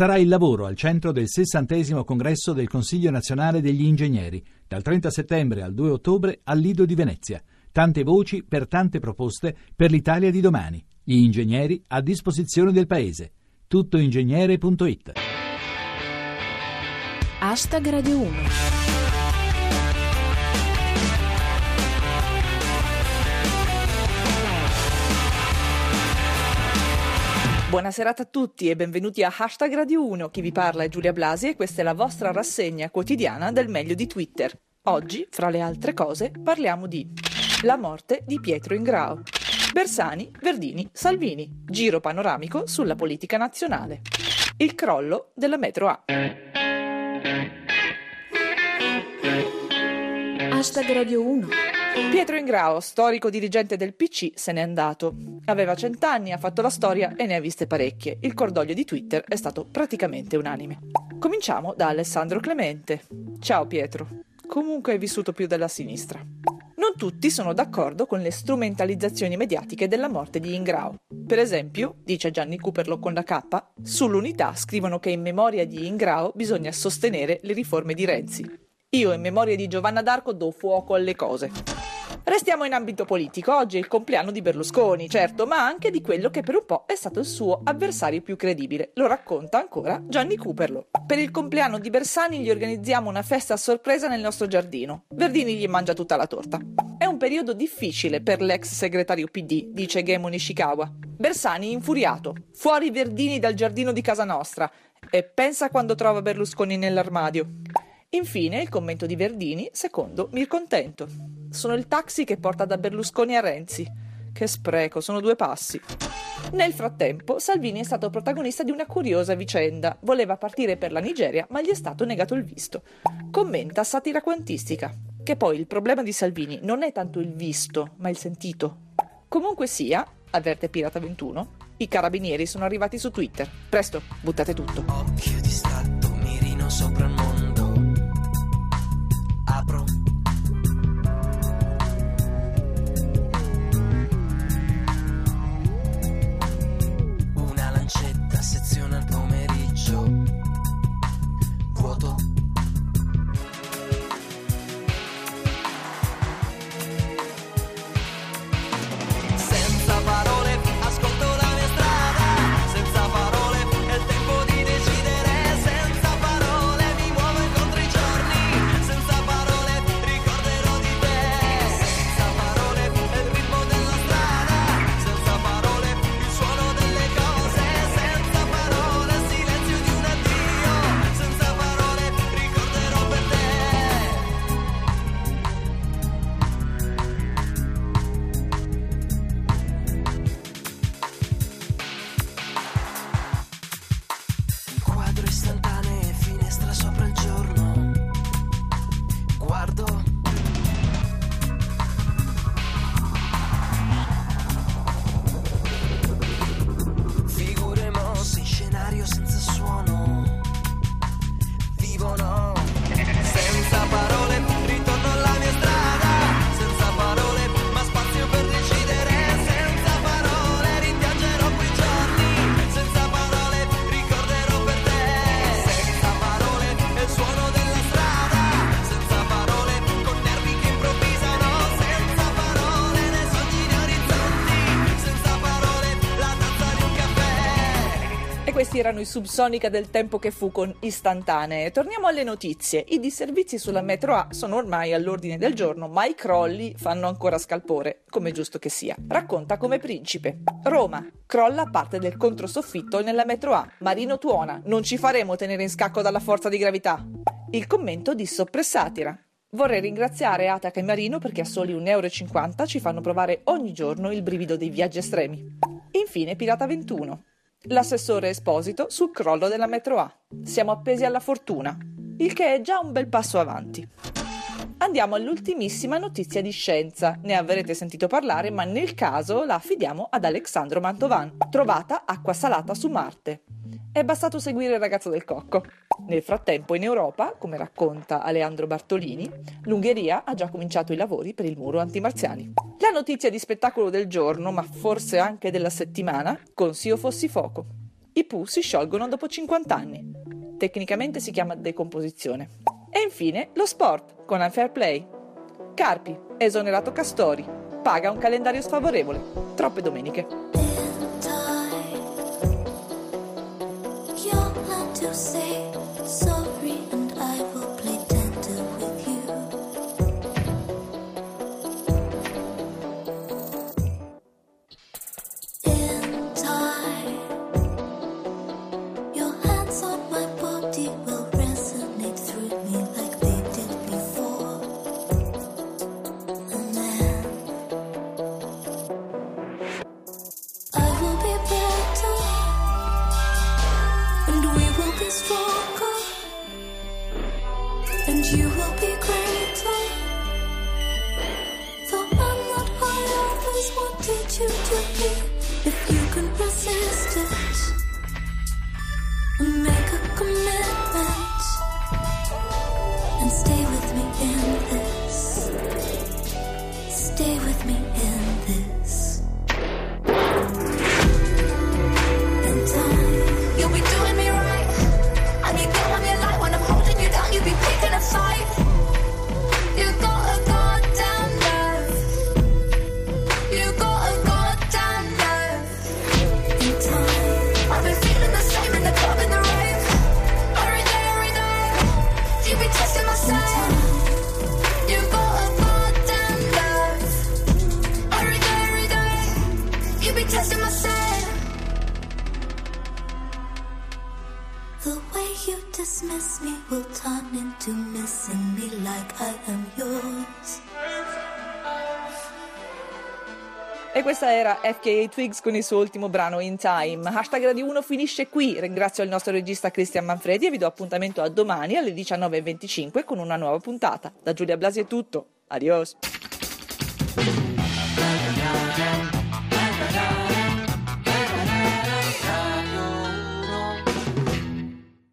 Sarà il lavoro al centro del sessantesimo congresso del Consiglio nazionale degli ingegneri, dal 30 settembre al 2 ottobre al Lido di Venezia. Tante voci per tante proposte per l'Italia di domani. Gli ingegneri a disposizione del Paese. Tuttoingegnere.it Hashtag Radio 1 Buona serata a tutti e benvenuti a Hashtag Radio 1. Chi vi parla è Giulia Blasi e questa è la vostra rassegna quotidiana del meglio di Twitter. Oggi, fra le altre cose, parliamo di la morte di Pietro Ingrao, Bersani, Verdini, Salvini, giro panoramico sulla politica nazionale, il crollo della metro A. Hashtag Radio 1 Pietro Ingrao, storico dirigente del PC, se n'è andato. Aveva cent'anni, ha fatto la storia e ne ha viste parecchie. Il cordoglio di Twitter è stato praticamente unanime. Cominciamo da Alessandro Clemente. Ciao Pietro. Comunque hai vissuto più della sinistra. Non tutti sono d'accordo con le strumentalizzazioni mediatiche della morte di Ingrao. Per esempio, dice Gianni Cooperlo con la K, sull'unità scrivono che in memoria di Ingrao bisogna sostenere le riforme di Renzi. Io in memoria di Giovanna d'Arco do fuoco alle cose. Restiamo in ambito politico. Oggi è il compleanno di Berlusconi, certo, ma anche di quello che per un po' è stato il suo avversario più credibile. Lo racconta ancora Gianni Cooperlo. Per il compleanno di Bersani gli organizziamo una festa a sorpresa nel nostro giardino. Verdini gli mangia tutta la torta. È un periodo difficile per l'ex segretario PD, dice Gemo Nishikawa. Bersani infuriato. Fuori Verdini dal giardino di casa nostra. E pensa quando trova Berlusconi nell'armadio. Infine il commento di Verdini, secondo Mircontento. Sono il taxi che porta da Berlusconi a Renzi. Che spreco, sono due passi. Nel frattempo, Salvini è stato protagonista di una curiosa vicenda. Voleva partire per la Nigeria, ma gli è stato negato il visto. Commenta satira quantistica. Che poi il problema di Salvini non è tanto il visto, ma il sentito. Comunque sia, avverte Pirata 21, i carabinieri sono arrivati su Twitter. Presto, buttate tutto. Questi erano i Subsonica del tempo che fu con Istantanee. Torniamo alle notizie. I disservizi sulla metro A sono ormai all'ordine del giorno, ma i crolli fanno ancora scalpore, come giusto che sia. Racconta come principe. Roma. Crolla parte del controsoffitto nella metro A. Marino tuona. Non ci faremo tenere in scacco dalla forza di gravità. Il commento di Soppressatira. Vorrei ringraziare Ataca e Marino perché a soli 1,50 euro ci fanno provare ogni giorno il brivido dei viaggi estremi. Infine Pirata 21. L'assessore Esposito sul crollo della metro A. Siamo appesi alla fortuna, il che è già un bel passo avanti. Andiamo all'ultimissima notizia di scienza. Ne avrete sentito parlare, ma nel caso la affidiamo ad Alexandro Mantovan. Trovata acqua salata su Marte. È bastato seguire il ragazzo del cocco. Nel frattempo in Europa, come racconta Aleandro Bartolini, l'Ungheria ha già cominciato i lavori per il muro antimarziani. La notizia di spettacolo del giorno, ma forse anche della settimana, con Sio Fossi Foco. I Pooh si sciolgono dopo 50 anni. Tecnicamente si chiama decomposizione. E infine lo sport con Unfair Play. Carpi, esonerato Castori, paga un calendario sfavorevole. Troppe domeniche. You'll have to say and always wanted you to be, if you like I am yours. E questa era FKA Twigs con il suo ultimo brano In Time. Hashtag Radio 1 finisce qui. Ringrazio il nostro regista Cristian Manfredi e vi do appuntamento a domani alle 19.25 con una nuova puntata. Da Giulia Blasi è tutto. Adios.